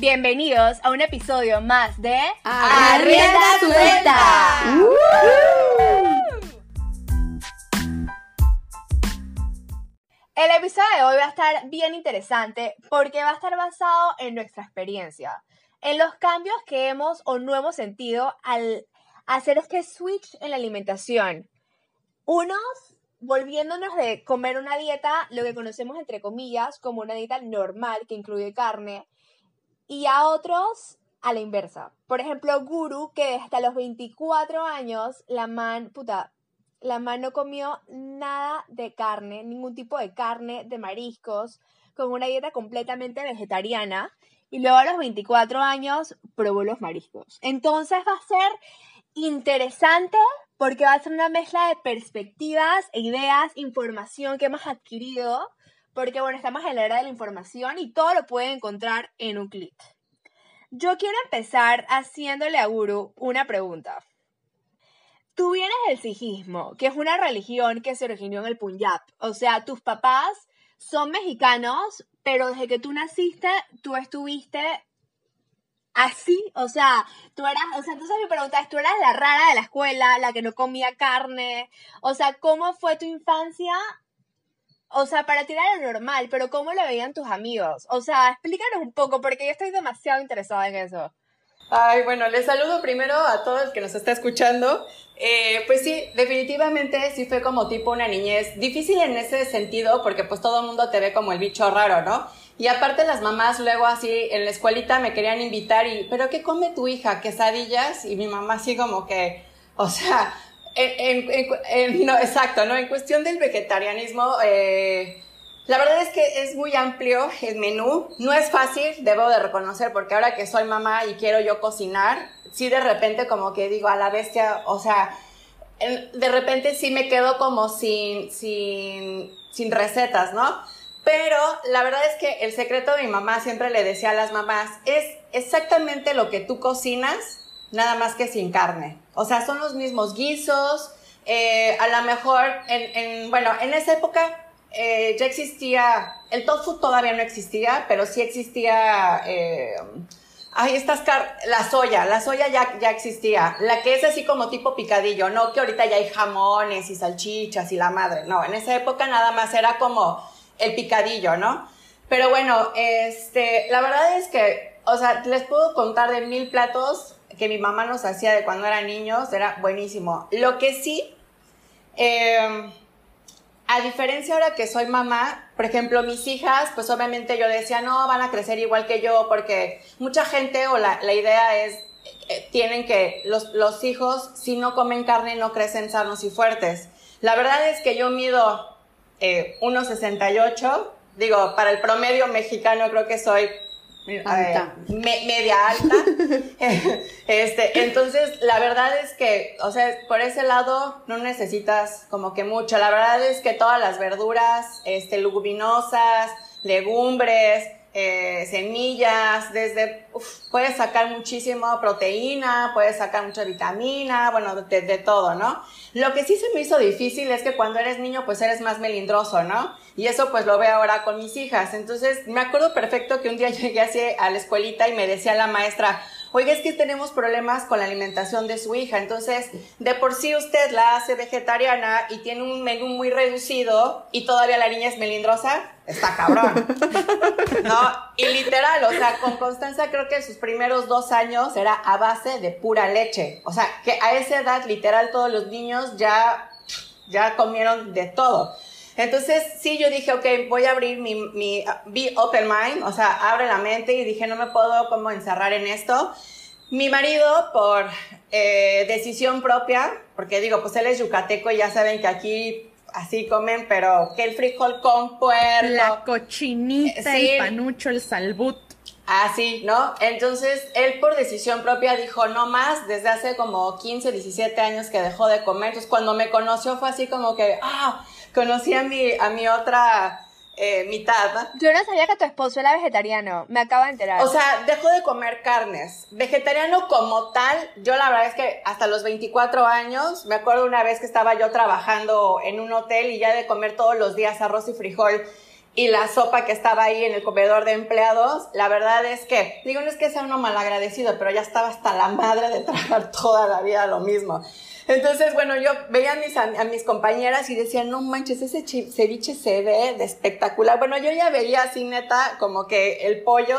Bienvenidos a un episodio más de Arrienda Suelta. El episodio de hoy va a estar bien interesante porque va a estar basado en nuestra experiencia, en los cambios que hemos o no hemos sentido al hacer este switch en la alimentación. Unos volviéndonos de comer una dieta, lo que conocemos entre comillas como una dieta normal que incluye carne, y a otros a la inversa. Por ejemplo, Guru, que hasta los 24 años, la man, puta, la man no comió nada de carne, ningún tipo de carne, de mariscos, con una dieta completamente vegetariana. Y luego a los 24 años probó los mariscos. Entonces va a ser interesante porque va a ser una mezcla de perspectivas, e ideas, información que hemos adquirido, porque bueno, estamos en la era de la información y todo lo pueden encontrar en un clic. Yo quiero empezar haciéndole a Guru una pregunta. Tú vienes del sijismo, que es una religión que se originó en el Punjab. O sea, tus papás son mexicanos, pero desde que tú naciste, tú estuviste así, o sea, tú eras, o sea, entonces mi pregunta es, tú eras la rara de la escuela, la que no comía carne, o sea, ¿cómo fue tu infancia? O sea, para ti era lo normal, pero ¿cómo lo veían tus amigos? O sea, explícanos un poco, porque yo estoy demasiado interesada en eso. Ay, bueno, les saludo primero a todos el que nos está escuchando. Eh, pues sí, definitivamente sí fue como tipo una niñez difícil en ese sentido porque pues todo el mundo te ve como el bicho raro, ¿no? Y aparte las mamás luego así en la escuelita me querían invitar y, ¿pero qué come tu hija? ¿Quesadillas? Y mi mamá así como que, o sea, no, exacto, ¿no? En cuestión del vegetarianismo, eh, la verdad es que es muy amplio el menú. No es fácil, debo de reconocer, porque ahora que soy mamá y quiero yo cocinar, sí de repente como que digo a la bestia, o sea, de repente sí me quedo como sin, sin, sin recetas, ¿no? Pero la verdad es que el secreto de mi mamá siempre le decía a las mamás, es exactamente lo que tú cocinas, nada más que sin carne. O sea, son los mismos guisos, eh, a lo mejor, en, en, bueno, en esa época eh, ya existía, el tofu todavía no existía, pero sí existía, eh, ay, estas la soya, la soya ya, ya existía, la que es así como tipo picadillo, no que ahorita ya hay jamones y salchichas y la madre, no, en esa época nada más era como el picadillo, ¿no? Pero bueno, este, la verdad es que, o sea, les puedo contar de mil platos que mi mamá nos hacía de cuando eran niños, era buenísimo. Lo que sí, eh, a diferencia ahora que soy mamá, por ejemplo, mis hijas, pues obviamente yo decía, no, van a crecer igual que yo, porque mucha gente o la, la idea es, eh, tienen que, los, los hijos, si no comen carne, no crecen sanos y fuertes. La verdad es que yo mido eh, 1,68, digo, para el promedio mexicano creo que soy media alta. este, entonces, la verdad es que, o sea, por ese lado no necesitas como que mucho. La verdad es que todas las verduras, este, leguminosas, legumbres, eh, semillas, desde, puedes sacar muchísimo proteína, puedes sacar mucha vitamina, bueno, de, de, todo, ¿no? Lo que sí se me hizo difícil es que cuando eres niño, pues eres más melindroso, ¿no? Y eso pues lo veo ahora con mis hijas. Entonces, me acuerdo perfecto que un día llegué así a la escuelita y me decía la maestra, oiga, es que tenemos problemas con la alimentación de su hija. Entonces, de por sí usted la hace vegetariana y tiene un menú muy reducido y todavía la niña es melindrosa, está cabrón. ¿No? Y literal, o sea, con Constanza creo que sus primeros dos años era a base de pura leche. O sea, que a esa edad, literal, todos los niños ya, ya comieron de todo. Entonces, sí, yo dije, ok, voy a abrir mi, mi, be open mind, o sea, abre la mente y dije, no me puedo como encerrar en esto. Mi marido, por eh, decisión propia, porque digo, pues él es yucateco y ya saben que aquí así comen, pero que el frijol con puerco. La cochinita, sí. el panucho, el salbut. Así, ¿no? Entonces, él por decisión propia dijo, no más, desde hace como 15, 17 años que dejó de comer. Entonces, cuando me conoció fue así como que, ah, conocí a mi, a mi otra eh, mitad. Yo no sabía que tu esposo era vegetariano, me acabo de enterar. O sea, dejó de comer carnes. Vegetariano como tal, yo la verdad es que hasta los 24 años, me acuerdo una vez que estaba yo trabajando en un hotel y ya de comer todos los días arroz y frijol. y la sopa que estaba ahí en el comedor de empleados, la verdad es que, digo, no es que sea uno malagradecido, pero ya estaba hasta la madre de trabajar toda la vida lo mismo. Entonces, bueno, yo veía a mis, mis compañeras y decía, no manches, ese ceviche se ve de espectacular. Bueno, yo ya veía así neta como que el pollo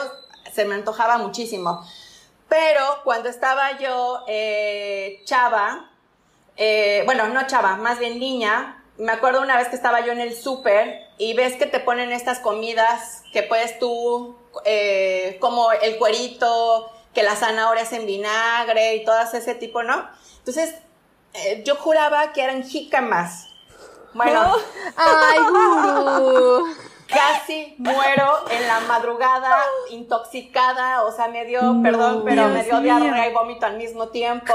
se me antojaba muchísimo. Pero cuando estaba yo eh, chava, eh, bueno, no chava, más bien niña, me acuerdo una vez que estaba yo en el súper y ves que te ponen estas comidas que puedes tú, eh, como el cuerito, que la zanahoria es en vinagre y todas ese tipo, ¿no? Entonces, eh, yo juraba que eran jícamas. Bueno. ¡Ay, gurú! Casi muero en la madrugada, intoxicada, o sea, me dio, perdón, pero me dio diarrea y vómito al mismo tiempo.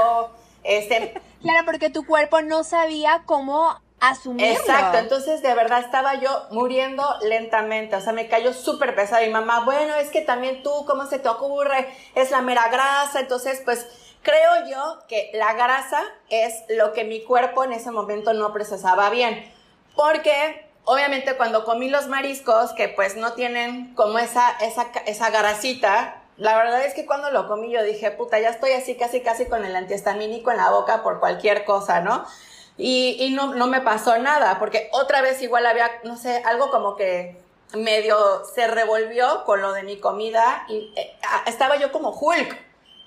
Este, claro, porque tu cuerpo no sabía cómo asumirlo. Exacto, entonces de verdad estaba yo muriendo lentamente, o sea, me cayó súper pesado. Y mamá, bueno, es que también tú, ¿cómo se te ocurre? Es la mera grasa, entonces pues Creo yo que la grasa es lo que mi cuerpo en ese momento no procesaba bien. Porque obviamente cuando comí los mariscos, que pues no tienen como esa, esa, esa grasita, la verdad es que cuando lo comí yo dije, puta, ya estoy así casi casi con el antihistamínico en la boca por cualquier cosa, ¿no? Y, y no, no me pasó nada, porque otra vez igual había, no sé, algo como que medio se revolvió con lo de mi comida y eh, estaba yo como Hulk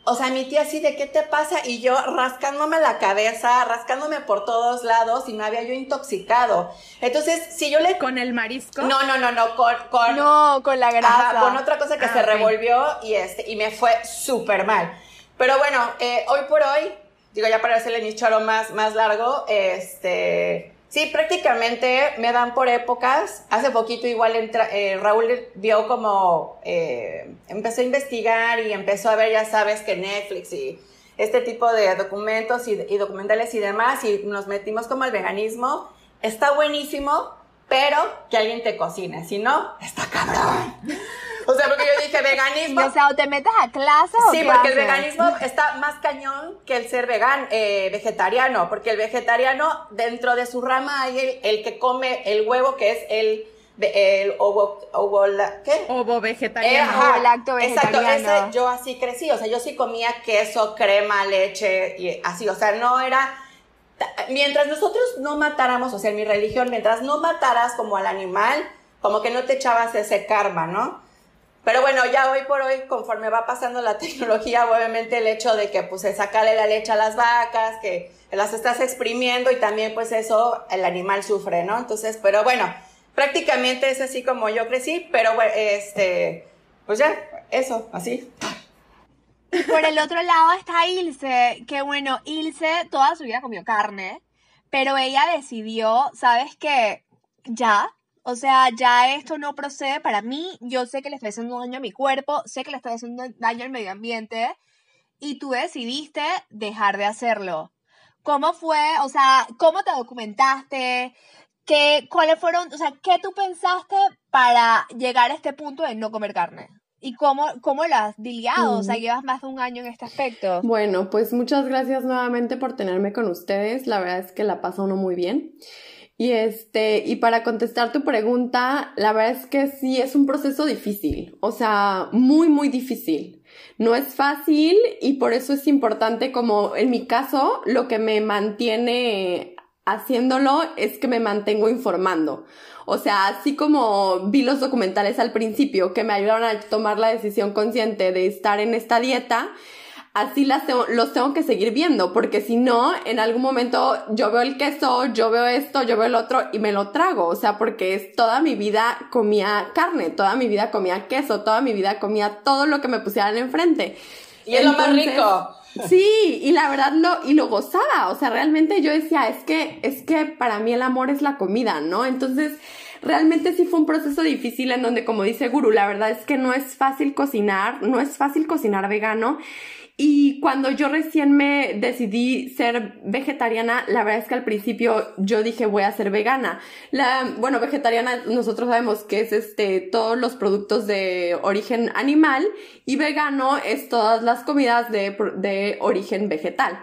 o sea, mi tía así de qué te pasa y yo rascándome la cabeza, rascándome por todos lados y me había yo intoxicado. Entonces, si yo le... ¿Con el marisco? No, no, no, no, con... con no, con la grasa. con otra cosa que ah, se revolvió y, este, y me fue súper mal. Pero bueno, eh, hoy por hoy, digo ya para hacerle mi choro más, más largo, este Sí, prácticamente me dan por épocas. Hace poquito igual eh, Raúl vio como, eh, empezó a investigar y empezó a ver, ya sabes, que Netflix y este tipo de documentos y, y documentales y demás, y nos metimos como al veganismo. Está buenísimo, pero que alguien te cocine, si no, está cabrón. O sea, porque yo dije veganismo. O sea, o te metes a clases Sí, porque el veganismo está más cañón que el ser vegan, eh, vegetariano, porque el vegetariano, dentro de su rama hay el, que come el huevo, que es el el ovo, ovo ¿qué? Ovo vegetariano. Eh, ovo lacto vegetariano. Exacto, ese, yo así crecí, o sea, yo sí comía queso, crema, leche y así, o sea, no era mientras nosotros no matáramos, o sea, en mi religión, mientras no mataras como al animal, como que no te echabas ese karma, ¿no? Pero bueno, ya hoy por hoy, conforme va pasando la tecnología, obviamente el hecho de que pues sacarle la leche a las vacas, que las estás exprimiendo y también pues eso el animal sufre, ¿no? Entonces, pero bueno, prácticamente es así como yo crecí, pero este, pues ya, eso, así. Y por el otro lado está Ilse, que bueno, Ilse toda su vida comió carne, pero ella decidió, ¿sabes qué? Ya, o sea, ya esto no procede para mí. Yo sé que le estoy haciendo daño a mi cuerpo, sé que le estoy haciendo daño al medio ambiente y tú decidiste dejar de hacerlo. ¿Cómo fue? O sea, ¿cómo te documentaste? ¿Qué, ¿Cuáles fueron, o sea, qué tú pensaste para llegar a este punto de no comer carne? ¿Y cómo, cómo lo has diliado? O sea, llevas más de un año en este aspecto. Bueno, pues muchas gracias nuevamente por tenerme con ustedes. La verdad es que la pasa uno muy bien. Y este, y para contestar tu pregunta, la verdad es que sí es un proceso difícil, o sea, muy, muy difícil. No es fácil y por eso es importante como en mi caso, lo que me mantiene haciéndolo es que me mantengo informando. O sea, así como vi los documentales al principio que me ayudaron a tomar la decisión consciente de estar en esta dieta, así las los tengo que seguir viendo, porque si no, en algún momento yo veo el queso, yo veo esto, yo veo el otro y me lo trago, o sea, porque es toda mi vida comía carne, toda mi vida comía queso, toda mi vida comía todo lo que me pusieran enfrente. Y es lo más rico. Sí, y la verdad lo, y lo gozaba, o sea, realmente yo decía, es que, es que para mí el amor es la comida, ¿no? Entonces, realmente sí fue un proceso difícil en donde, como dice Guru, la verdad es que no es fácil cocinar, no es fácil cocinar vegano y cuando yo recién me decidí ser vegetariana, la verdad es que al principio yo dije voy a ser vegana. La, bueno, vegetariana nosotros sabemos que es este, todos los productos de origen animal y vegano es todas las comidas de, de origen vegetal.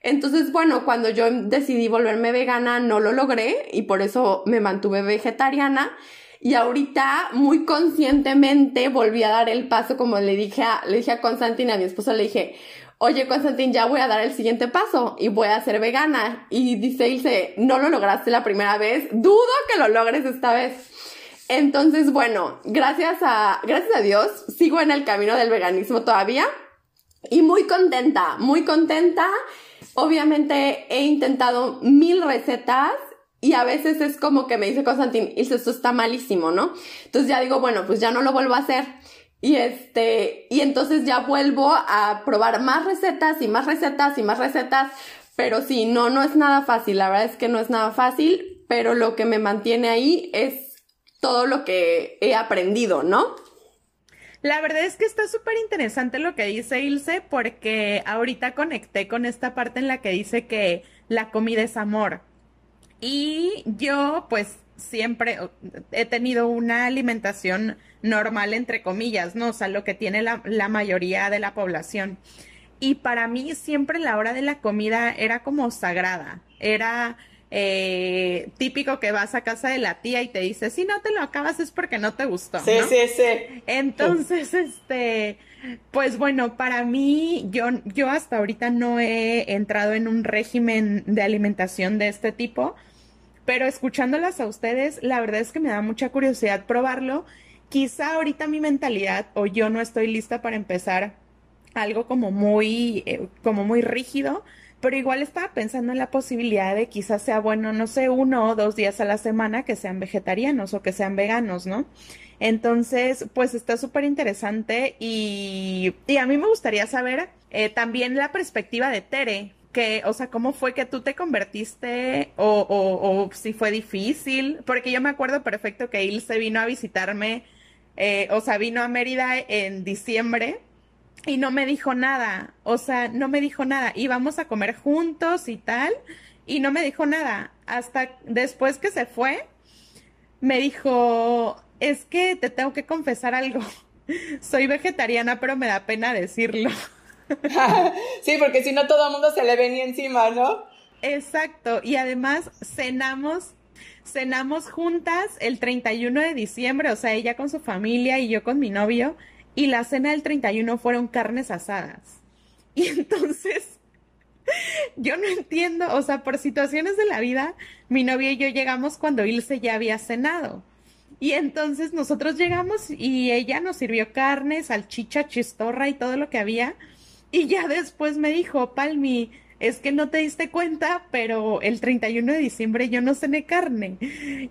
Entonces, bueno, cuando yo decidí volverme vegana no lo logré y por eso me mantuve vegetariana. Y ahorita, muy conscientemente, volví a dar el paso, como le dije a, le dije a Constantin, a mi esposo, le dije, oye, Constantin, ya voy a dar el siguiente paso y voy a ser vegana. Y dice Ilse, no lo lograste la primera vez, dudo que lo logres esta vez. Entonces, bueno, gracias a, gracias a Dios, sigo en el camino del veganismo todavía y muy contenta, muy contenta. Obviamente he intentado mil recetas y a veces es como que me dice Constantin, esto está malísimo, ¿no? Entonces ya digo, bueno, pues ya no lo vuelvo a hacer. Y este, y entonces ya vuelvo a probar más recetas y más recetas y más recetas. Pero sí, no, no es nada fácil. La verdad es que no es nada fácil, pero lo que me mantiene ahí es todo lo que he aprendido, ¿no? La verdad es que está súper interesante lo que dice Ilse porque ahorita conecté con esta parte en la que dice que la comida es amor. Y yo pues siempre he tenido una alimentación normal, entre comillas, ¿no? O sea, lo que tiene la, la, mayoría de la población. Y para mí siempre la hora de la comida era como sagrada. Era eh, típico que vas a casa de la tía y te dice, si no te lo acabas es porque no te gustó. Sí, sí, sí. Entonces, este, pues bueno, para mí, yo, yo hasta ahorita no he entrado en un régimen de alimentación de este tipo, pero escuchándolas a ustedes, la verdad es que me da mucha curiosidad probarlo. Quizá ahorita mi mentalidad o yo no estoy lista para empezar algo como muy, eh, como muy rígido, pero igual estaba pensando en la posibilidad de quizás sea bueno, no sé, uno o dos días a la semana que sean vegetarianos o que sean veganos, ¿no? Entonces, pues está súper interesante y, y, a mí me gustaría saber eh, también la perspectiva de Tere, que, o sea, cómo fue que tú te convertiste o, o, o si fue difícil, porque yo me acuerdo perfecto que Ilse vino a visitarme, eh, o sea, vino a Mérida en diciembre y no me dijo nada, o sea, no me dijo nada, íbamos a comer juntos y tal, y no me dijo nada, hasta después que se fue, me dijo, es que te tengo que confesar algo, soy vegetariana, pero me da pena decirlo. sí, porque si no todo el mundo se le venía encima, ¿no? Exacto, y además cenamos cenamos juntas el 31 de diciembre, o sea, ella con su familia y yo con mi novio, y la cena del 31 fueron carnes asadas. Y entonces, yo no entiendo, o sea, por situaciones de la vida, mi novia y yo llegamos cuando Ilse ya había cenado. Y entonces nosotros llegamos y ella nos sirvió carne, salchicha, chistorra y todo lo que había. Y ya después me dijo, Palmi, es que no te diste cuenta, pero el 31 de diciembre yo no cené carne.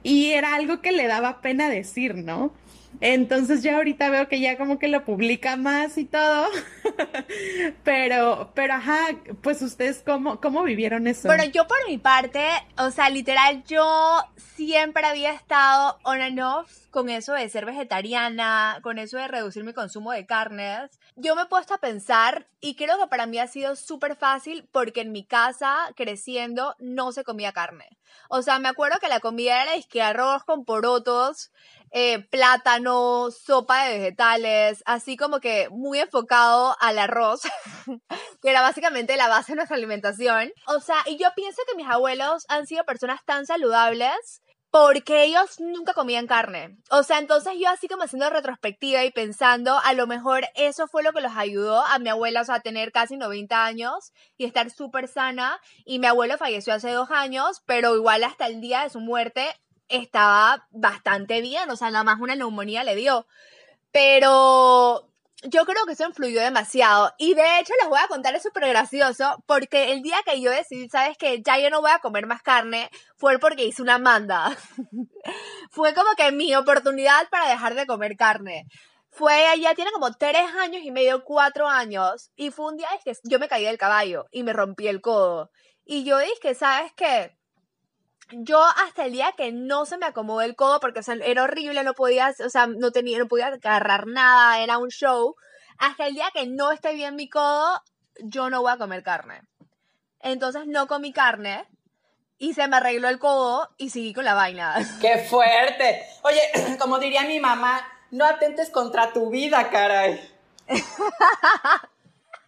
Y era algo que le daba pena decir, ¿no? Entonces ya ahorita veo que ya como que lo publica más y todo. pero, pero ajá, pues ustedes cómo, cómo vivieron eso. Bueno, yo por mi parte, o sea, literal, yo siempre había estado on and off con eso de ser vegetariana, con eso de reducir mi consumo de carnes. Yo me he puesto a pensar y creo que para mí ha sido súper fácil porque en mi casa, creciendo, no se comía carne. O sea, me acuerdo que la comida era que arroz con porotos, eh, plátano, sopa de vegetales, así como que muy enfocado al arroz, que era básicamente la base de nuestra alimentación. O sea, y yo pienso que mis abuelos han sido personas tan saludables porque ellos nunca comían carne. O sea, entonces yo así como haciendo retrospectiva y pensando, a lo mejor eso fue lo que los ayudó a mi abuela, o sea, a tener casi 90 años y estar súper sana. Y mi abuelo falleció hace dos años, pero igual hasta el día de su muerte estaba bastante bien, o sea, nada más una neumonía le dio. Pero yo creo que eso influyó demasiado. Y de hecho les voy a contar, es súper gracioso, porque el día que yo decidí, sabes que ya yo no voy a comer más carne, fue porque hice una manda. fue como que mi oportunidad para dejar de comer carne. Fue, ya tiene como tres años y medio, cuatro años, y fue un día que yo me caí del caballo y me rompí el codo. Y yo dije, ¿sabes qué? Yo hasta el día que no se me acomodó el codo, porque era horrible, no podía, o sea, no tenía, no podía agarrar nada, era un show. Hasta el día que no esté bien mi codo, yo no voy a comer carne. Entonces no comí carne y se me arregló el codo y seguí con la vaina. ¡Qué fuerte! Oye, como diría mi mamá, no atentes contra tu vida, caray.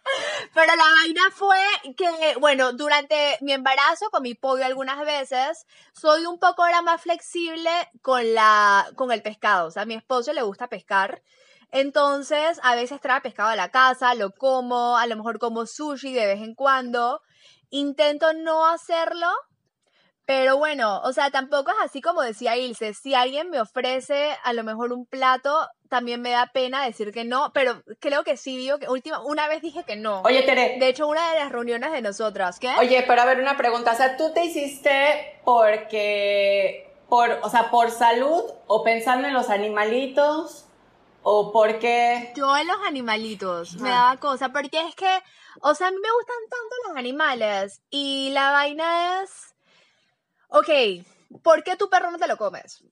Pero la vaina fue que, bueno, durante mi embarazo con mi pollo algunas veces, soy un poco ahora más flexible con la, con el pescado. O sea, a mi esposo le gusta pescar. Entonces, a veces trae pescado a la casa, lo como, a lo mejor como sushi de vez en cuando. Intento no hacerlo, pero bueno, o sea, tampoco es así como decía Ilse. Si alguien me ofrece a lo mejor un plato, también me da pena decir que no, pero creo que sí digo que última, una vez dije que no. Oye, Tere. De hecho, una de las reuniones de nosotras, ¿qué? Oye, pero a ver, una pregunta. O sea, ¿tú te hiciste porque, por, o sea, por salud o pensando en los animalitos? ¿O por qué? Yo en los animalitos me daba cosa, porque es que, o sea, a mí me gustan tanto los animales y la vaina es, ok, ¿por qué tu perro no te lo comes?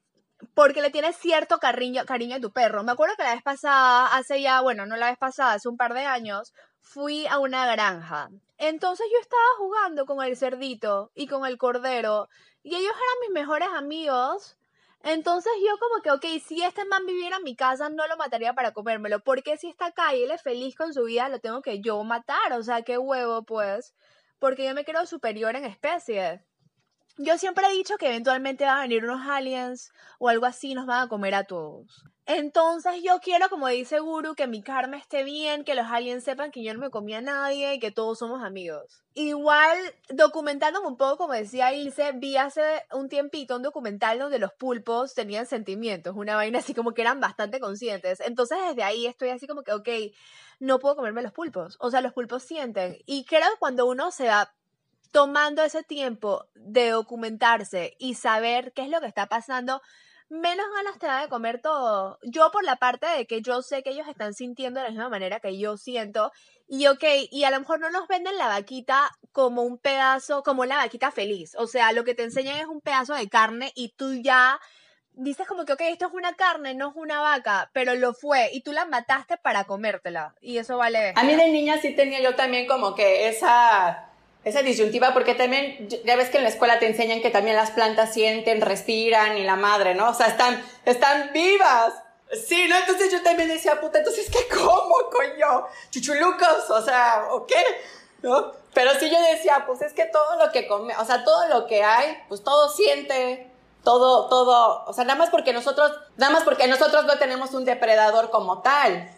Porque le tienes cierto cariño, cariño a tu perro. Me acuerdo que la vez pasada, hace ya, bueno, no la vez pasada, hace un par de años, fui a una granja. Entonces yo estaba jugando con el cerdito y con el cordero y ellos eran mis mejores amigos entonces yo como que, ok, si este man viviera en mi casa, no lo mataría para comérmelo. Porque si está acá y él es feliz con su vida, lo tengo que yo matar. O sea, qué huevo, pues. Porque yo me creo superior en especie. Yo siempre he dicho que eventualmente van a venir unos aliens o algo así nos van a comer a todos. Entonces yo quiero, como dice Guru, que mi karma esté bien, que los aliens sepan que yo no me comí a nadie y que todos somos amigos. Igual, documentándome un poco, como decía Ilse, vi hace un tiempito un documental donde los pulpos tenían sentimientos, una vaina así como que eran bastante conscientes. Entonces desde ahí estoy así como que, ok, no puedo comerme los pulpos. O sea, los pulpos sienten. Y creo que cuando uno se va tomando ese tiempo de documentarse y saber qué es lo que está pasando, menos ganas te da de comer todo. Yo por la parte de que yo sé que ellos están sintiendo de la misma manera que yo siento. Y ok, y a lo mejor no nos venden la vaquita como un pedazo, como la vaquita feliz. O sea, lo que te enseñan es un pedazo de carne y tú ya dices como que, ok, esto es una carne, no es una vaca, pero lo fue y tú la mataste para comértela. Y eso vale. A mí de niña sí tenía yo también como que esa esa disyuntiva, porque también, ya ves que en la escuela te enseñan que también las plantas sienten, respiran y la madre, ¿no? O sea, están, están vivas. Sí, ¿no? Entonces yo también decía, puta, entonces, ¿qué como, coño? Chuchulucos, o sea, ¿o qué? ¿No? Pero sí yo decía, pues es que todo lo que come, o sea, todo lo que hay, pues todo siente, todo, todo, o sea, nada más porque nosotros, nada más porque nosotros no tenemos un depredador como tal.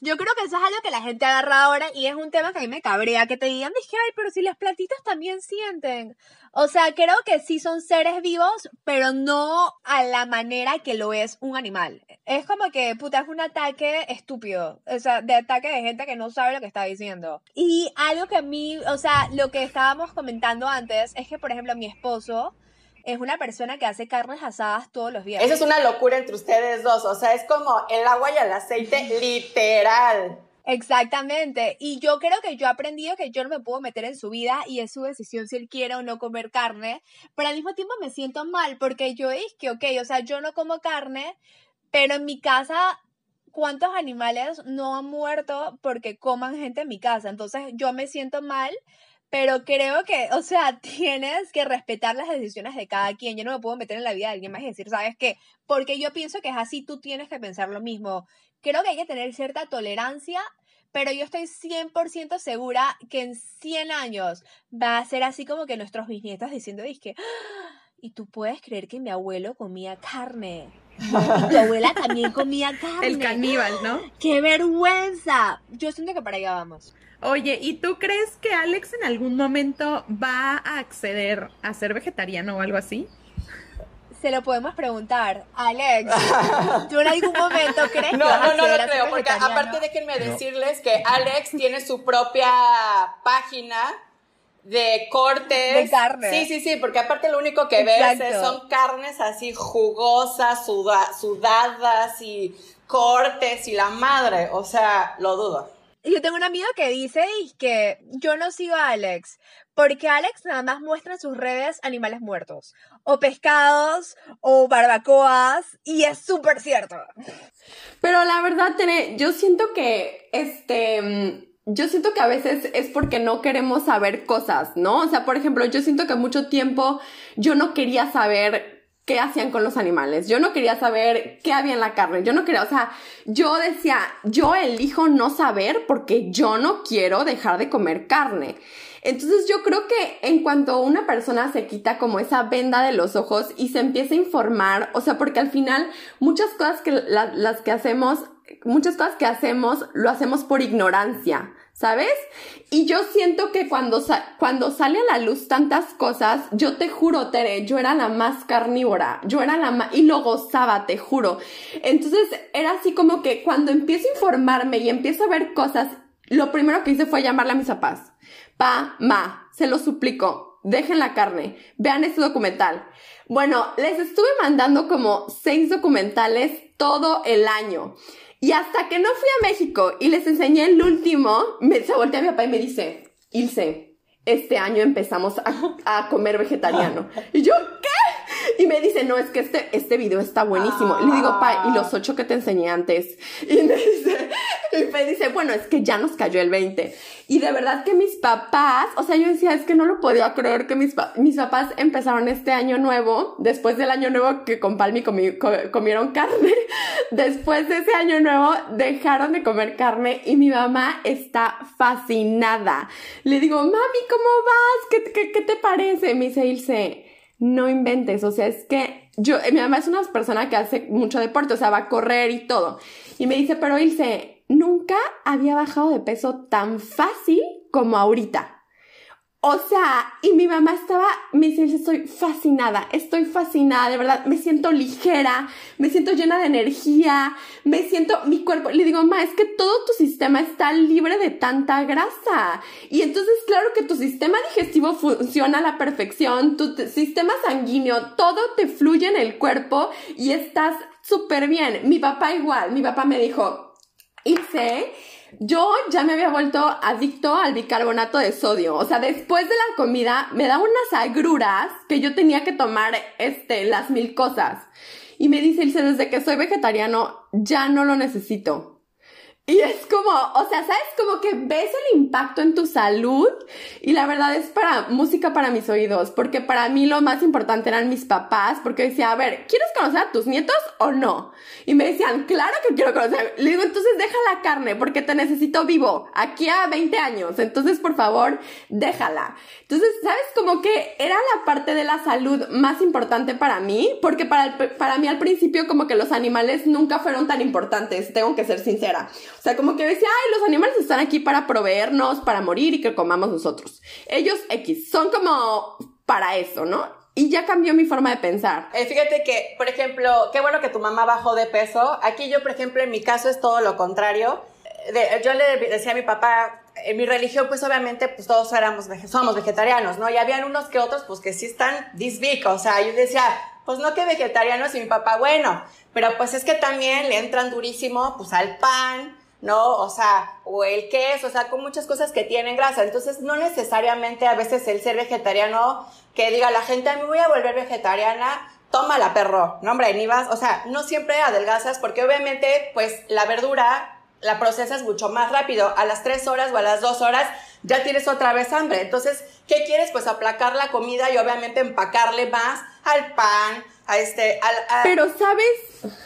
Yo creo que eso es algo que la gente agarra ahora y es un tema que a mí me cabrea, que te digan, dije, ay, pero si las plantitas también sienten. O sea, creo que sí son seres vivos, pero no a la manera que lo es un animal. Es como que, puta, es un ataque estúpido. O sea, de ataque de gente que no sabe lo que está diciendo. Y algo que a mí, o sea, lo que estábamos comentando antes es que, por ejemplo, mi esposo, es una persona que hace carnes asadas todos los días. Eso es una locura entre ustedes dos, o sea, es como el agua y el aceite literal. Exactamente. Y yo creo que yo he aprendido que yo no me puedo meter en su vida y es su decisión si él quiere o no comer carne. Pero al mismo tiempo me siento mal porque yo es que, ok, o sea, yo no como carne, pero en mi casa, ¿cuántos animales no han muerto porque coman gente en mi casa? Entonces yo me siento mal pero creo que, o sea, tienes que respetar las decisiones de cada quien. Yo no me puedo meter en la vida de alguien más y decir, ¿sabes qué? Porque yo pienso que es así, tú tienes que pensar lo mismo. Creo que hay que tener cierta tolerancia, pero yo estoy 100% segura que en 100 años va a ser así como que nuestros bisnietos diciendo, que y tú puedes creer que mi abuelo comía carne. Tu abuela también comía carne. El caníbal, ¿no? ¡Qué vergüenza! Yo siento que para allá vamos. Oye, ¿y tú crees que Alex en algún momento va a acceder a ser vegetariano o algo así? Se lo podemos preguntar. Alex, ¿tú en algún momento crees no, que vas no, a no acceder lo creo, porque aparte déjenme decirles que Alex tiene su propia página de cortes. De carne. Sí, sí, sí, porque aparte lo único que ves Exacto. es- son carnes así jugosas, suda- sudadas y cortes y la madre, o sea, lo dudo. Yo tengo un amigo que dice que yo no sigo a Alex, porque Alex nada más muestra en sus redes animales muertos, o pescados, o barbacoas, y es súper cierto. Pero la verdad, Tere, yo siento que, este, yo siento que a veces es porque no queremos saber cosas, ¿no? O sea, por ejemplo, yo siento que mucho tiempo yo no quería saber qué hacían con los animales. Yo no quería saber qué había en la carne. Yo no quería, o sea, yo decía, yo elijo no saber porque yo no quiero dejar de comer carne. Entonces yo creo que en cuanto una persona se quita como esa venda de los ojos y se empieza a informar, o sea, porque al final muchas cosas que las que hacemos, muchas cosas que hacemos lo hacemos por ignorancia. ¿Sabes? Y yo siento que cuando, cuando sale a la luz tantas cosas, yo te juro, Tere, yo era la más carnívora, yo era la más, y lo gozaba, te juro. Entonces era así como que cuando empiezo a informarme y empiezo a ver cosas, lo primero que hice fue llamarle a mis papás. Pa, ma, se lo suplico, dejen la carne, vean este documental. Bueno, les estuve mandando como seis documentales todo el año. Y hasta que no fui a México y les enseñé el último, me, se voltea a mi papá y me dice, Ilse, este año empezamos a, a comer vegetariano. Y yo, ¿qué? Y me dice, no, es que este, este video está buenísimo. Le digo, pa, ¿y los ocho que te enseñé antes? Y me dice, y me dice, bueno, es que ya nos cayó el 20. Y de verdad que mis papás, o sea, yo decía, es que no lo podía creer que mis, mis papás empezaron este año nuevo, después del año nuevo que con Palmi comieron carne, después de ese año nuevo dejaron de comer carne y mi mamá está fascinada. Le digo, mami, ¿cómo vas? ¿Qué, qué, qué te parece? Me dice Ilse, no inventes, o sea, es que yo, mi mamá es una persona que hace mucho deporte, o sea, va a correr y todo. Y me dice, pero Ilse, nunca había bajado de peso tan fácil como ahorita. O sea, y mi mamá estaba, me dice, estoy fascinada, estoy fascinada, de verdad, me siento ligera, me siento llena de energía, me siento, mi cuerpo, le digo, mamá, es que todo tu sistema está libre de tanta grasa. Y entonces, claro que tu sistema digestivo funciona a la perfección, tu sistema sanguíneo, todo te fluye en el cuerpo y estás súper bien. Mi papá igual, mi papá me dijo, hice, yo ya me había vuelto adicto al bicarbonato de sodio. O sea, después de la comida me da unas agruras que yo tenía que tomar, este, las mil cosas. Y me dice Ilse, desde que soy vegetariano, ya no lo necesito. Y es como, o sea, ¿sabes? Como que ves el impacto en tu salud y la verdad es para música para mis oídos, porque para mí lo más importante eran mis papás, porque decía, a ver, ¿quieres conocer a tus nietos o no? Y me decían, claro que quiero conocer. Le digo, entonces deja la carne, porque te necesito vivo, aquí a 20 años, entonces por favor, déjala. Entonces, ¿sabes? Como que era la parte de la salud más importante para mí, porque para, para mí al principio como que los animales nunca fueron tan importantes, tengo que ser sincera. O sea, como que decía, ay, los animales están aquí para proveernos, para morir y que comamos nosotros. Ellos X, son como para eso, ¿no? Y ya cambió mi forma de pensar. Eh, fíjate que, por ejemplo, qué bueno que tu mamá bajó de peso. Aquí yo, por ejemplo, en mi caso es todo lo contrario. yo le decía a mi papá, en mi religión, pues obviamente, pues todos éramos, somos vegetarianos, ¿no? Y habían unos que otros, pues que sí están this o sea, yo decía, pues no que vegetarianos y mi papá, bueno, pero pues es que también le entran durísimo, pues al pan, ¿no? O sea, o el queso, o sea, con muchas cosas que tienen grasa. Entonces, no necesariamente a veces el ser vegetariano, que diga la gente, me voy a volver vegetariana, tómala, perro, no, hombre, ni vas, o sea, no siempre adelgazas, porque obviamente, pues, la verdura la procesas mucho más rápido. A las tres horas o a las dos horas ya tienes otra vez hambre. Entonces, ¿qué quieres? Pues aplacar la comida y obviamente empacarle más al pan, a este, al... Pero, ¿sabes?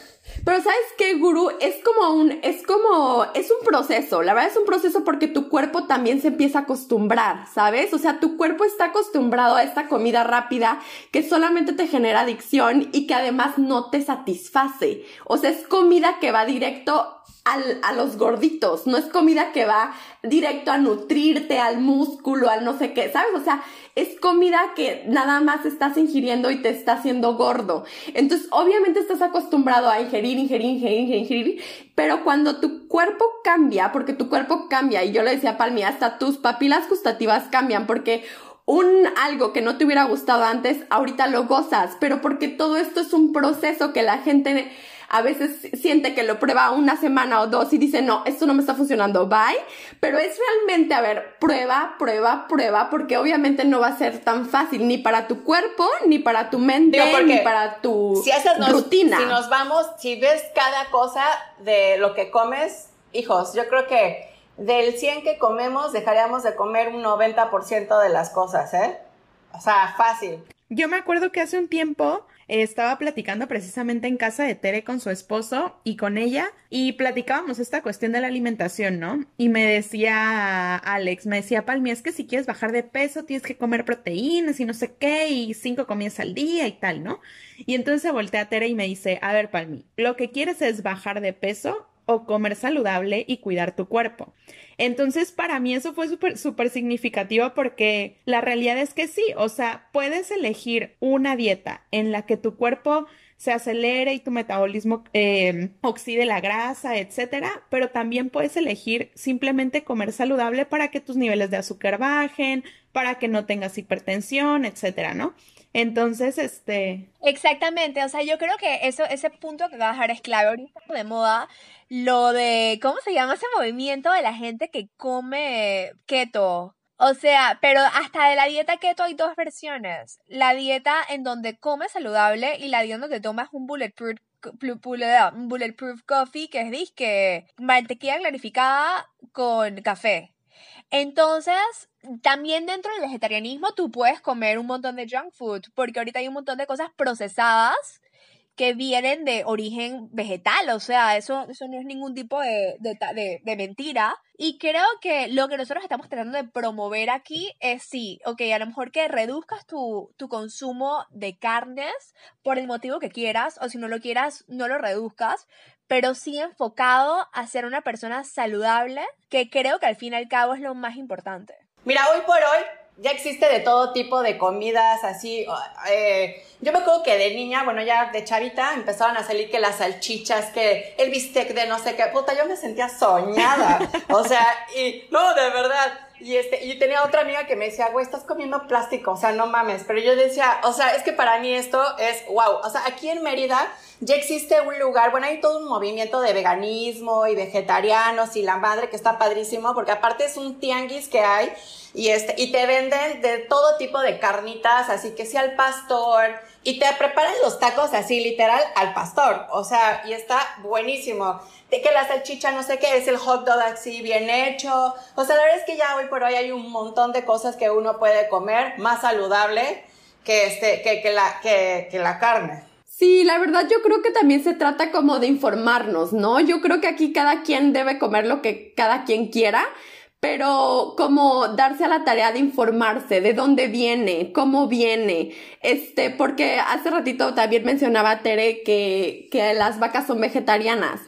Pero sabes qué, gurú, es como un, es como, es un proceso, la verdad es un proceso porque tu cuerpo también se empieza a acostumbrar, ¿sabes? O sea, tu cuerpo está acostumbrado a esta comida rápida que solamente te genera adicción y que además no te satisface. O sea, es comida que va directo al, a los gorditos, no es comida que va directo a nutrirte, al músculo, al no sé qué, ¿sabes? O sea, es comida que nada más estás ingiriendo y te está haciendo gordo. Entonces, obviamente estás acostumbrado a ingerir, ingerir, ingerir, ingerir, pero cuando tu cuerpo cambia, porque tu cuerpo cambia, y yo le decía a Palmi, hasta tus papilas gustativas cambian, porque un algo que no te hubiera gustado antes, ahorita lo gozas, pero porque todo esto es un proceso que la gente a veces siente que lo prueba una semana o dos y dice, no, esto no me está funcionando, bye. Pero es realmente, a ver, prueba, prueba, prueba, porque obviamente no va a ser tan fácil ni para tu cuerpo, ni para tu mente, ni para tu si rutina. Si nos vamos, si ves cada cosa de lo que comes, hijos, yo creo que del 100 que comemos, dejaríamos de comer un 90% de las cosas, ¿eh? O sea, fácil. Yo me acuerdo que hace un tiempo estaba platicando precisamente en casa de Tere con su esposo y con ella y platicábamos esta cuestión de la alimentación, ¿no? Y me decía Alex, me decía Palmi, es que si quieres bajar de peso tienes que comer proteínas y no sé qué y cinco comidas al día y tal, ¿no? Y entonces se voltea a Tere y me dice, a ver Palmi, lo que quieres es bajar de peso o comer saludable y cuidar tu cuerpo. Entonces, para mí eso fue súper, súper significativo porque la realidad es que sí, o sea, puedes elegir una dieta en la que tu cuerpo se acelere y tu metabolismo eh, oxide la grasa, etcétera, pero también puedes elegir simplemente comer saludable para que tus niveles de azúcar bajen, para que no tengas hipertensión, etcétera, ¿no? Entonces, este. Exactamente, o sea, yo creo que eso, ese punto que va a dejar es clave ahorita de moda, lo de, ¿cómo se llama ese movimiento de la gente que come keto? O sea, pero hasta de la dieta keto hay dos versiones. La dieta en donde comes saludable y la dieta en donde tomas un bulletproof, bulletproof coffee, que es disque mantequilla clarificada con café. Entonces, también dentro del vegetarianismo tú puedes comer un montón de junk food, porque ahorita hay un montón de cosas procesadas que vienen de origen vegetal, o sea, eso, eso no es ningún tipo de, de, de, mentira. Y creo que lo que nosotros estamos tratando de promover aquí es sí, ok, a lo mejor que reduzcas tu, tu consumo de carnes por el motivo que quieras, o si no lo quieras, no lo reduzcas, pero sí enfocado a ser una persona saludable, que creo que al fin y al cabo es lo más importante. Mira, hoy por hoy ya existe de todo tipo de comidas así. Eh, yo me acuerdo que de niña, bueno, ya de chavita, empezaban a salir que las salchichas, que el bistec de no sé qué. Puta, yo me sentía soñada. o sea, y no, de verdad. Y, este, y tenía otra amiga que me decía, güey, estás comiendo plástico, o sea, no mames. Pero yo decía, o sea, es que para mí esto es wow. O sea, aquí en Mérida ya existe un lugar, bueno, hay todo un movimiento de veganismo y vegetarianos y la madre que está padrísimo, porque aparte es un tianguis que hay y, este, y te venden de todo tipo de carnitas, así que sí al pastor, y te preparan los tacos así literal al pastor, o sea, y está buenísimo que la salchicha no sé qué, es el hot dog así bien hecho. O sea, la verdad es que ya hoy por hoy hay un montón de cosas que uno puede comer más saludable que, este, que, que, la, que, que la carne. Sí, la verdad yo creo que también se trata como de informarnos, ¿no? Yo creo que aquí cada quien debe comer lo que cada quien quiera pero como darse a la tarea de informarse de dónde viene, cómo viene, este, porque hace ratito también mencionaba Tere que, que las vacas son vegetarianas.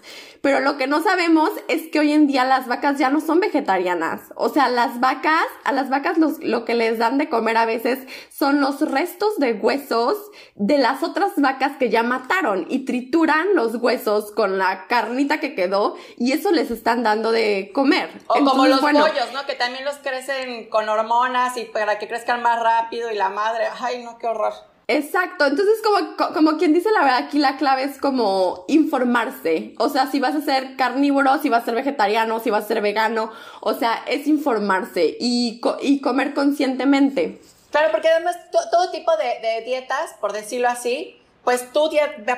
Pero lo que no sabemos es que hoy en día las vacas ya no son vegetarianas. O sea, las vacas, a las vacas lo que les dan de comer a veces son los restos de huesos de las otras vacas que ya mataron y trituran los huesos con la carnita que quedó y eso les están dando de comer. O como los pollos, ¿no? Que también los crecen con hormonas y para que crezcan más rápido y la madre, ay, no, qué horror. Exacto, entonces como, como quien dice la verdad, aquí la clave es como informarse, o sea, si vas a ser carnívoro, si vas a ser vegetariano, si vas a ser vegano, o sea, es informarse y, y comer conscientemente. Claro, porque además todo tipo de, dietas, por decirlo así, pues tú,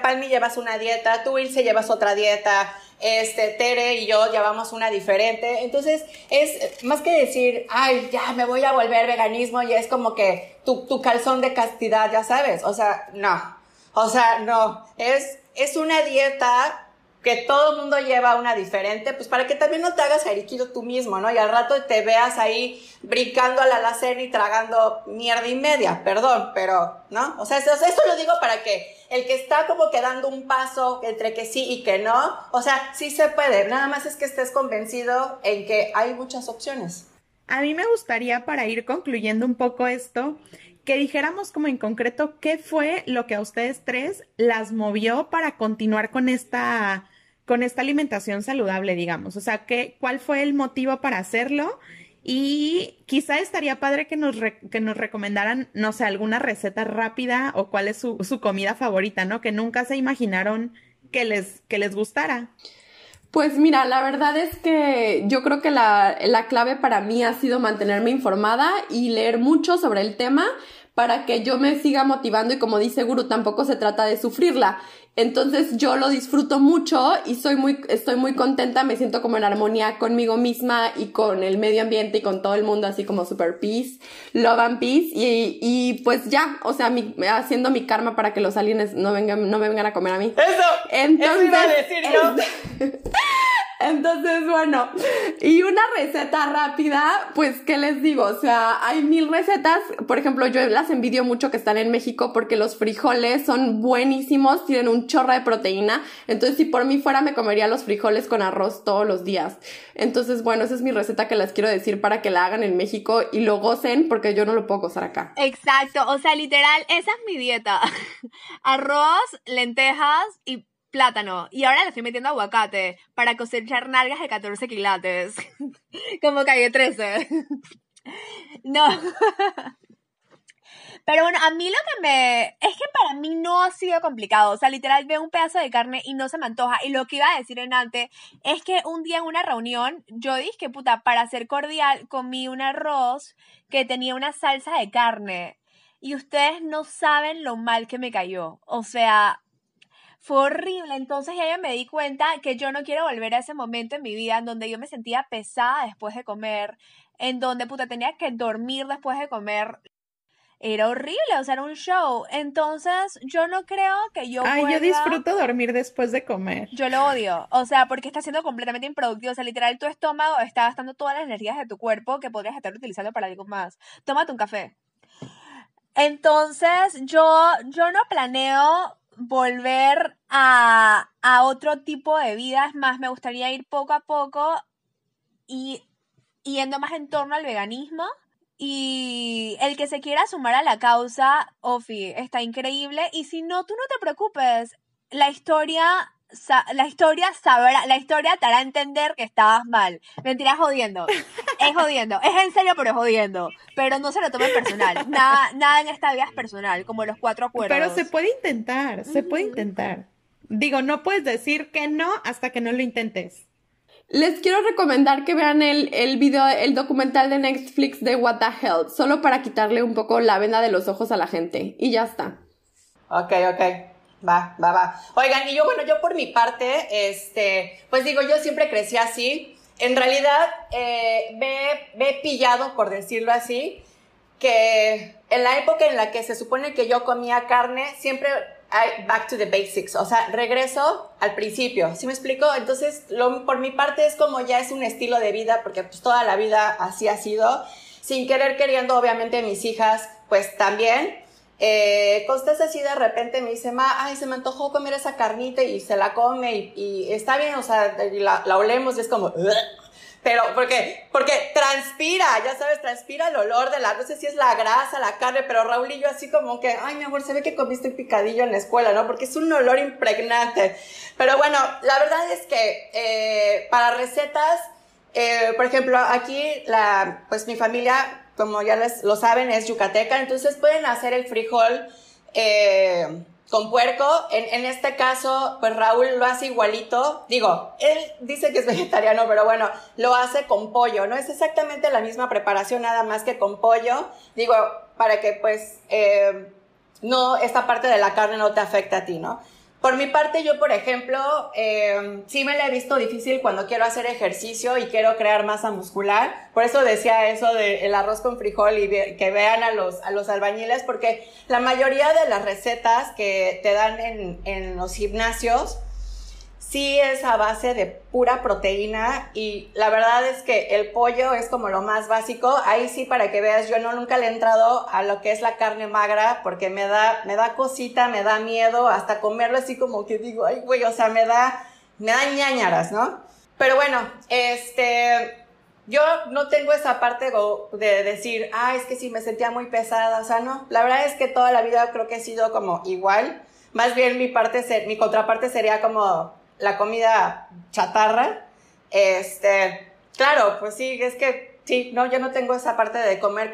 Palmi, llevas una dieta, tú, Ilse, llevas otra dieta, este, Tere y yo llevamos una diferente. Entonces, es más que decir, ay, ya me voy a volver veganismo, y es como que tu, tu calzón de castidad, ya sabes. O sea, no. O sea, no. Es, es una dieta que todo el mundo lleva una diferente, pues para que también no te hagas ariquido tú mismo, ¿no? Y al rato te veas ahí brincando a la alacena y tragando mierda y media, perdón, pero, ¿no? O sea, eso lo digo para que el que está como quedando un paso entre que sí y que no, o sea, sí se puede, nada más es que estés convencido en que hay muchas opciones. A mí me gustaría, para ir concluyendo un poco esto, que dijéramos como en concreto qué fue lo que a ustedes tres las movió para continuar con esta con esta alimentación saludable, digamos. O sea, ¿qué, ¿cuál fue el motivo para hacerlo? Y quizá estaría padre que nos, que nos recomendaran, no sé, alguna receta rápida o cuál es su, su, comida favorita, ¿no? Que nunca se imaginaron que les, que les gustara. Pues mira, la verdad es que yo creo que la, la clave para mí ha sido mantenerme informada y leer mucho sobre el tema para que yo me siga motivando y como dice Guru, tampoco se trata de sufrirla. Entonces yo lo disfruto mucho y soy muy, estoy muy contenta, me siento como en armonía conmigo misma y con el medio ambiente y con todo el mundo, así como super peace, love and peace y, y pues ya, o sea, mi, haciendo mi karma para que los aliens no vengan, no me vengan a comer a mí. Eso, Entonces, eso iba a decir yo. Entonces, bueno, y una receta rápida, pues, ¿qué les digo? O sea, hay mil recetas. Por ejemplo, yo las envidio mucho que están en México porque los frijoles son buenísimos, tienen un chorro de proteína. Entonces, si por mí fuera, me comería los frijoles con arroz todos los días. Entonces, bueno, esa es mi receta que les quiero decir para que la hagan en México y lo gocen porque yo no lo puedo gozar acá. Exacto, o sea, literal, esa es mi dieta. arroz, lentejas y plátano. Y ahora le estoy metiendo aguacate para cosechar nalgas de 14 quilates. Como calle 13. no. Pero bueno, a mí lo que me... Es que para mí no ha sido complicado. O sea, literal veo un pedazo de carne y no se me antoja. Y lo que iba a decir en antes es que un día en una reunión yo dije que puta, para ser cordial comí un arroz que tenía una salsa de carne. Y ustedes no saben lo mal que me cayó. O sea, fue horrible. Entonces ya me di cuenta que yo no quiero volver a ese momento en mi vida en donde yo me sentía pesada después de comer, en donde puta tenía que dormir después de comer. Era horrible, o sea, era un show. Entonces, yo no creo que yo. Ay, yo disfruto dormir después de comer. Yo lo odio. O sea, porque está siendo completamente improductivo. O sea, literal, tu estómago está gastando todas las energías de tu cuerpo que podrías estar utilizando para algo más. Tómate un café. Entonces, yo, yo no planeo volver a, a otro tipo de vida. Es más, me gustaría ir poco a poco y yendo más en torno al veganismo. Y el que se quiera sumar a la causa, Ofi, está increíble. Y si no, tú no te preocupes. La historia la historia sabrá, la historia te hará entender que estabas mal. Mentira, es jodiendo. Es jodiendo. Es en serio, pero es jodiendo. Pero no se lo tomen personal. Nada, nada en esta vida es personal, como los cuatro acuerdos. Pero se puede intentar, se puede intentar. Digo, no puedes decir que no hasta que no lo intentes. Les quiero recomendar que vean el, el video, el documental de Netflix de What the Hell, solo para quitarle un poco la venda de los ojos a la gente. Y ya está. Ok, ok. Va, va, va. Oigan, y yo, bueno, yo por mi parte, este, pues digo, yo siempre crecí así. En realidad, eh, me, me, he pillado, por decirlo así, que en la época en la que se supone que yo comía carne, siempre hay back to the basics, o sea, regreso al principio, ¿sí me explico? Entonces, lo, por mi parte es como ya es un estilo de vida, porque pues toda la vida así ha sido, sin querer queriendo, obviamente mis hijas, pues también, eh, Costas así de repente me dice, ma, ay, se me antojó comer esa carnita y se la come y, está bien, o sea, la, la olemos y es como, pero porque, porque transpira, ya sabes, transpira el olor de la, no sé si es la grasa, la carne, pero Raúl y yo así como que, ay, mi amor, se ve que comiste un picadillo en la escuela, ¿no? Porque es un olor impregnante. Pero bueno, la verdad es que eh, para recetas, eh, por ejemplo, aquí, la, pues mi familia como ya les, lo saben, es yucateca, entonces pueden hacer el frijol eh, con puerco. En, en, este caso, pues Raúl lo hace igualito. Digo, él dice que es vegetariano, pero bueno, lo hace con pollo, ¿no? Es exactamente la misma preparación, nada más que con pollo. Digo, para que pues eh, no, esta parte de la carne no te afecte a ti, ¿no? Por mi parte, yo, por ejemplo, eh, sí me la he visto difícil cuando quiero hacer ejercicio y quiero crear masa muscular. Por eso decía eso del arroz con frijol y que vean a los, a los albañiles, porque la mayoría de las recetas que te dan en, en los gimnasios sí es a base de pura proteína y la verdad es que el pollo es como lo más básico. Ahí sí, para que veas, yo no nunca le he entrado a lo que es la carne magra porque me da, me da cosita, me da miedo, hasta comerlo así como que digo, ay güey, o sea, me da, me da ñañaras, ¿no? Pero bueno, este, yo no tengo esa parte de decir, ah, es que sí me sentía muy pesada, o sea, no, la verdad es que toda la vida creo que he sido como igual. Más bien mi parte, mi contraparte sería como la comida chatarra, este, claro, pues sí, es que sí, no, yo no tengo esa parte de comer,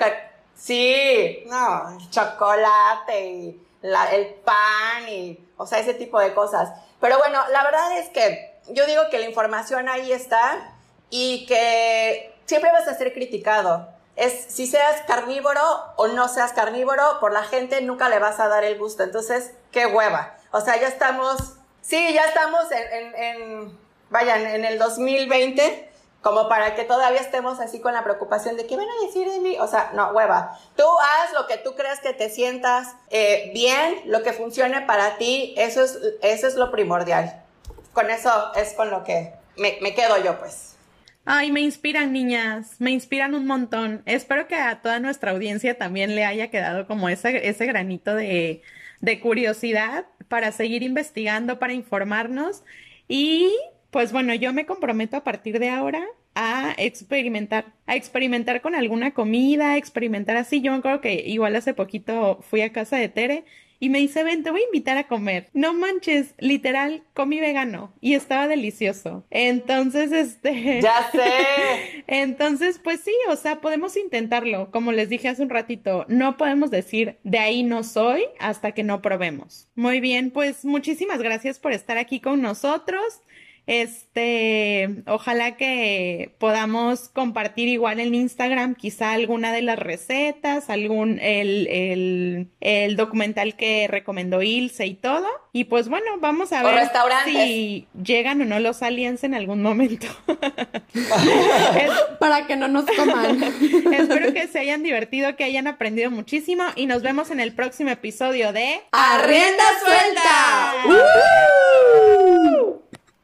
sí, no, chocolate y el pan y, o sea, ese tipo de cosas. Pero bueno, la verdad es que yo digo que la información ahí está y que siempre vas a ser criticado. es si seas carnívoro o no seas carnívoro, por la gente nunca le vas a dar el gusto. Entonces, qué hueva. O sea, ya estamos, sí, ya estamos en, en, vayan, en el 2020 como para que todavía estemos así con la preocupación de qué van a decir de mí. O sea, no, hueva. Tú haz lo que tú creas que te sientas eh, bien, lo que funcione para ti, eso es, eso es lo primordial. Con eso es con lo que me, me quedo yo, pues. Ay, me inspiran, niñas, me inspiran un montón. Espero que a toda nuestra audiencia también le haya quedado como ese, ese granito de, de curiosidad para seguir investigando, para informarnos y pues bueno, yo me comprometo a partir de ahora a experimentar, a experimentar con alguna comida, a experimentar así. Yo me acuerdo que igual hace poquito fui a casa de Tere y me dice, ven, te voy a invitar a comer. No manches, literal, comí vegano y estaba delicioso. Entonces, este... Ya sé. Entonces, pues sí, o sea, podemos intentarlo. Como les dije hace un ratito, no podemos decir de ahí no soy hasta que no probemos. Muy bien, pues muchísimas gracias por estar aquí con nosotros. Este, ojalá que podamos compartir igual en Instagram quizá alguna de las recetas, algún, el, el, el documental que recomendó Ilse y todo. Y pues bueno, vamos a ver si llegan o no los aliens en algún momento. Para que no nos coman. Espero que se hayan divertido, que hayan aprendido muchísimo y nos vemos en el próximo episodio de Arrienda Suelta.